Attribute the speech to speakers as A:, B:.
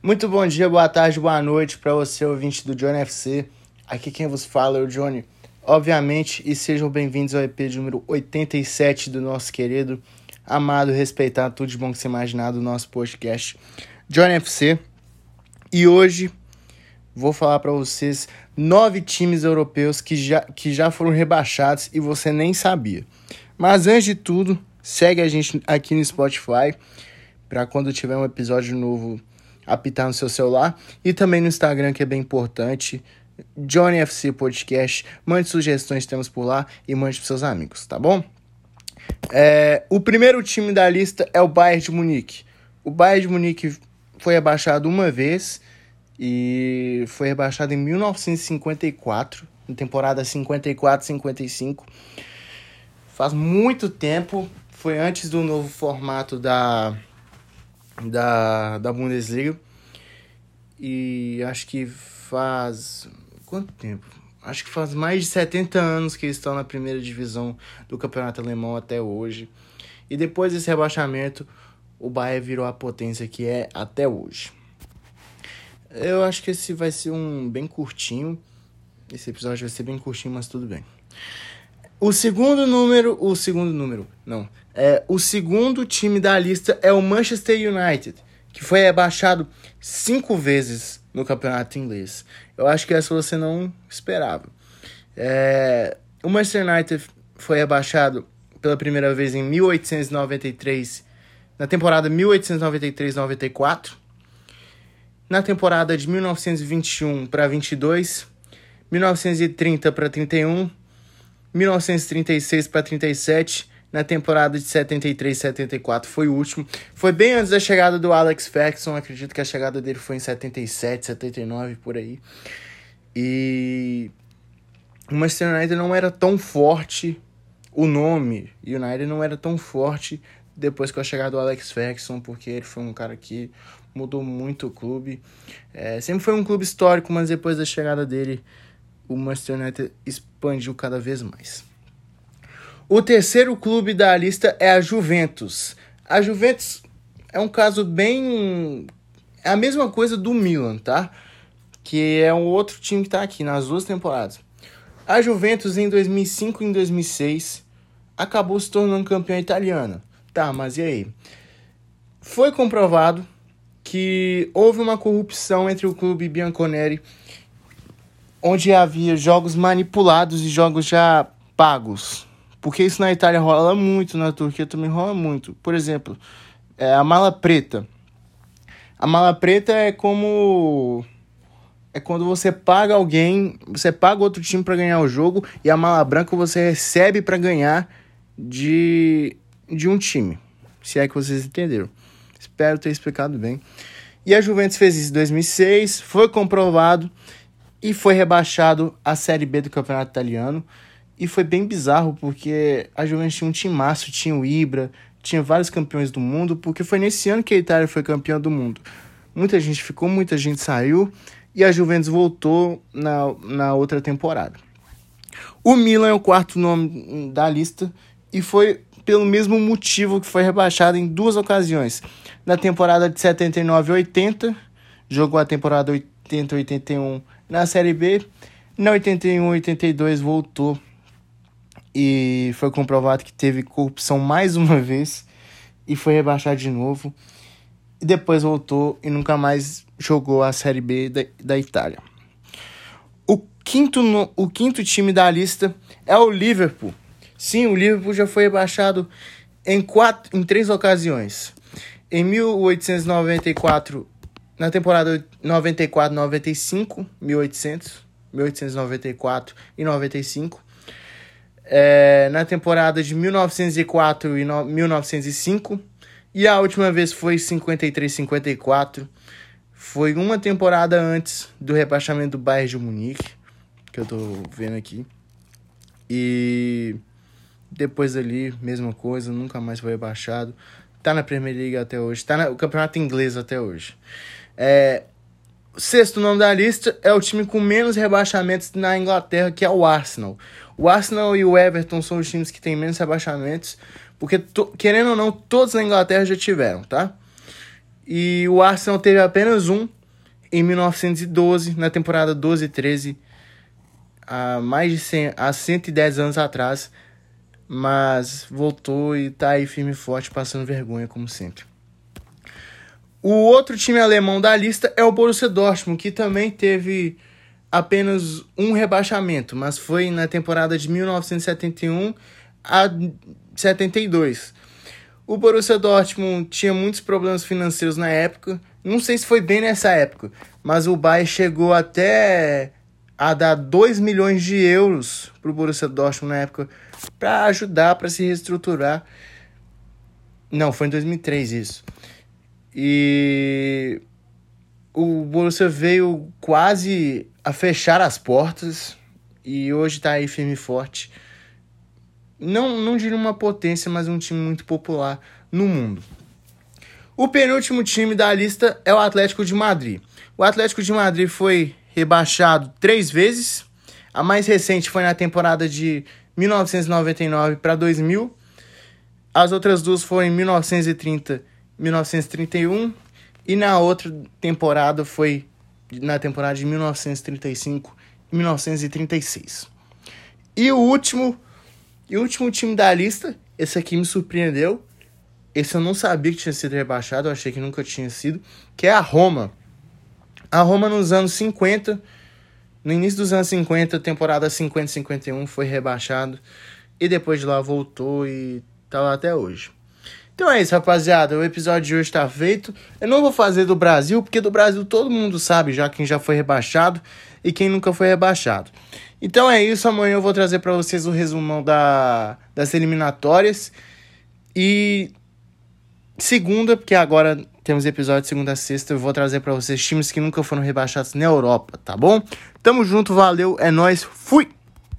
A: Muito bom dia, boa tarde, boa noite para você, ouvinte do Johnny FC. Aqui quem vos fala é o Johnny, obviamente, e sejam bem-vindos ao EP número 87 do nosso querido, amado, respeitado, tudo de bom que você imaginar do nosso podcast Johnny FC. E hoje vou falar para vocês nove times europeus que já, que já foram rebaixados e você nem sabia. Mas antes de tudo, segue a gente aqui no Spotify para quando tiver um episódio novo apitar no seu celular. E também no Instagram, que é bem importante. Johnny FC Podcast. Mande sugestões temos por lá e mande para seus amigos, tá bom? É, o primeiro time da lista é o Bayern de Munique. O Bayern de Munique foi rebaixado uma vez e foi rebaixado em 1954, na temporada 54-55. Faz muito tempo, foi antes do novo formato da da, da Bundesliga. E acho que faz. Quanto tempo? Acho que faz mais de 70 anos que eles estão na primeira divisão do campeonato alemão até hoje. E depois desse rebaixamento, o Bayern virou a potência que é até hoje. Eu acho que esse vai ser um bem curtinho. Esse episódio vai ser bem curtinho, mas tudo bem. O segundo número, o segundo número, não. É, o segundo time da lista é o Manchester United, que foi rebaixado cinco vezes no campeonato inglês. Eu acho que essa você não esperava. É, o Manchester United foi rebaixado pela primeira vez em 1893, na temporada 1893-94, na temporada de 1921 para 22, 1930 para 31 1936 para 37, na temporada de 73 74 foi o último. Foi bem antes da chegada do Alex Ferguson, acredito que a chegada dele foi em 77, 79 por aí. E o Manchester United não era tão forte, o nome United não era tão forte depois com a chegada do Alex Ferguson, porque ele foi um cara que mudou muito o clube. É, sempre foi um clube histórico, mas depois da chegada dele o Manchester United expandiu cada vez mais. O terceiro clube da lista é a Juventus. A Juventus é um caso bem. É a mesma coisa do Milan, tá? Que é um outro time que tá aqui nas duas temporadas. A Juventus em 2005 e em 2006 acabou se tornando campeã italiana. Tá, mas e aí? Foi comprovado que houve uma corrupção entre o clube Bianconeri onde havia jogos manipulados e jogos já pagos. Porque isso na Itália rola muito, na Turquia também rola muito. Por exemplo, é, a mala preta. A mala preta é como. É quando você paga alguém, você paga outro time para ganhar o jogo e a mala branca você recebe para ganhar de, de um time. Se é que vocês entenderam. Espero ter explicado bem. E a Juventus fez isso em 2006, foi comprovado e foi rebaixado à Série B do Campeonato Italiano. E foi bem bizarro, porque a Juventus tinha um timaço, tinha o Ibra, tinha vários campeões do mundo, porque foi nesse ano que a Itália foi campeã do mundo. Muita gente ficou, muita gente saiu, e a Juventus voltou na, na outra temporada. O Milan é o quarto nome da lista, e foi pelo mesmo motivo que foi rebaixado em duas ocasiões. Na temporada de 79 e 80, jogou a temporada 80 e 81 na Série B. Na 81 82 voltou e foi comprovado que teve corrupção mais uma vez e foi rebaixado de novo. E depois voltou e nunca mais jogou a Série B da, da Itália. O quinto, no, o quinto time da lista é o Liverpool. Sim, o Liverpool já foi rebaixado em, quatro, em três ocasiões. Em 1894 na temporada 94, 95, 1800, 1894 e 95. É, na temporada de 1904 e no, 1905. E a última vez foi 53, 54. Foi uma temporada antes do rebaixamento do Bayern de Munique, que eu tô vendo aqui. E depois ali, mesma coisa, nunca mais foi rebaixado. Tá na Premier League até hoje, tá no campeonato inglês até hoje. É, sexto nome da lista é o time com menos rebaixamentos na Inglaterra, que é o Arsenal. O Arsenal e o Everton são os times que têm menos rebaixamentos, porque, querendo ou não, todos na Inglaterra já tiveram, tá? E o Arsenal teve apenas um em 1912, na temporada 12 e 13, há mais de 100, há 110 anos atrás, mas voltou e tá aí firme e forte, passando vergonha, como sempre. O outro time alemão da lista é o Borussia Dortmund, que também teve apenas um rebaixamento, mas foi na temporada de 1971 a 72. O Borussia Dortmund tinha muitos problemas financeiros na época. Não sei se foi bem nessa época, mas o Bayern chegou até a dar 2 milhões de euros para o Borussia Dortmund na época para ajudar, para se reestruturar. Não, foi em 2003 isso. E o Borussia veio quase a fechar as portas e hoje está aí firme e forte não, não diria uma potência, mas um time muito popular no mundo. O penúltimo time da lista é o Atlético de Madrid. O Atlético de Madrid foi rebaixado três vezes. A mais recente foi na temporada de 1999 para 2000. As outras duas foram em 1930 1931. E na outra temporada foi na temporada de 1935 e 1936. E o último e o último time da lista, esse aqui me surpreendeu. Esse eu não sabia que tinha sido rebaixado, eu achei que nunca tinha sido, que é a Roma. A Roma nos anos 50, no início dos anos 50, temporada 50 51 foi rebaixado e depois de lá voltou e tá lá até hoje. Então é isso, rapaziada. O episódio de hoje tá feito. Eu não vou fazer do Brasil, porque do Brasil todo mundo sabe já quem já foi rebaixado e quem nunca foi rebaixado. Então é isso, amanhã eu vou trazer para vocês o resumão da, das eliminatórias. E segunda, porque agora temos episódio de segunda a sexta, eu vou trazer para vocês times que nunca foram rebaixados na Europa, tá bom? Tamo junto, valeu, é nós, fui!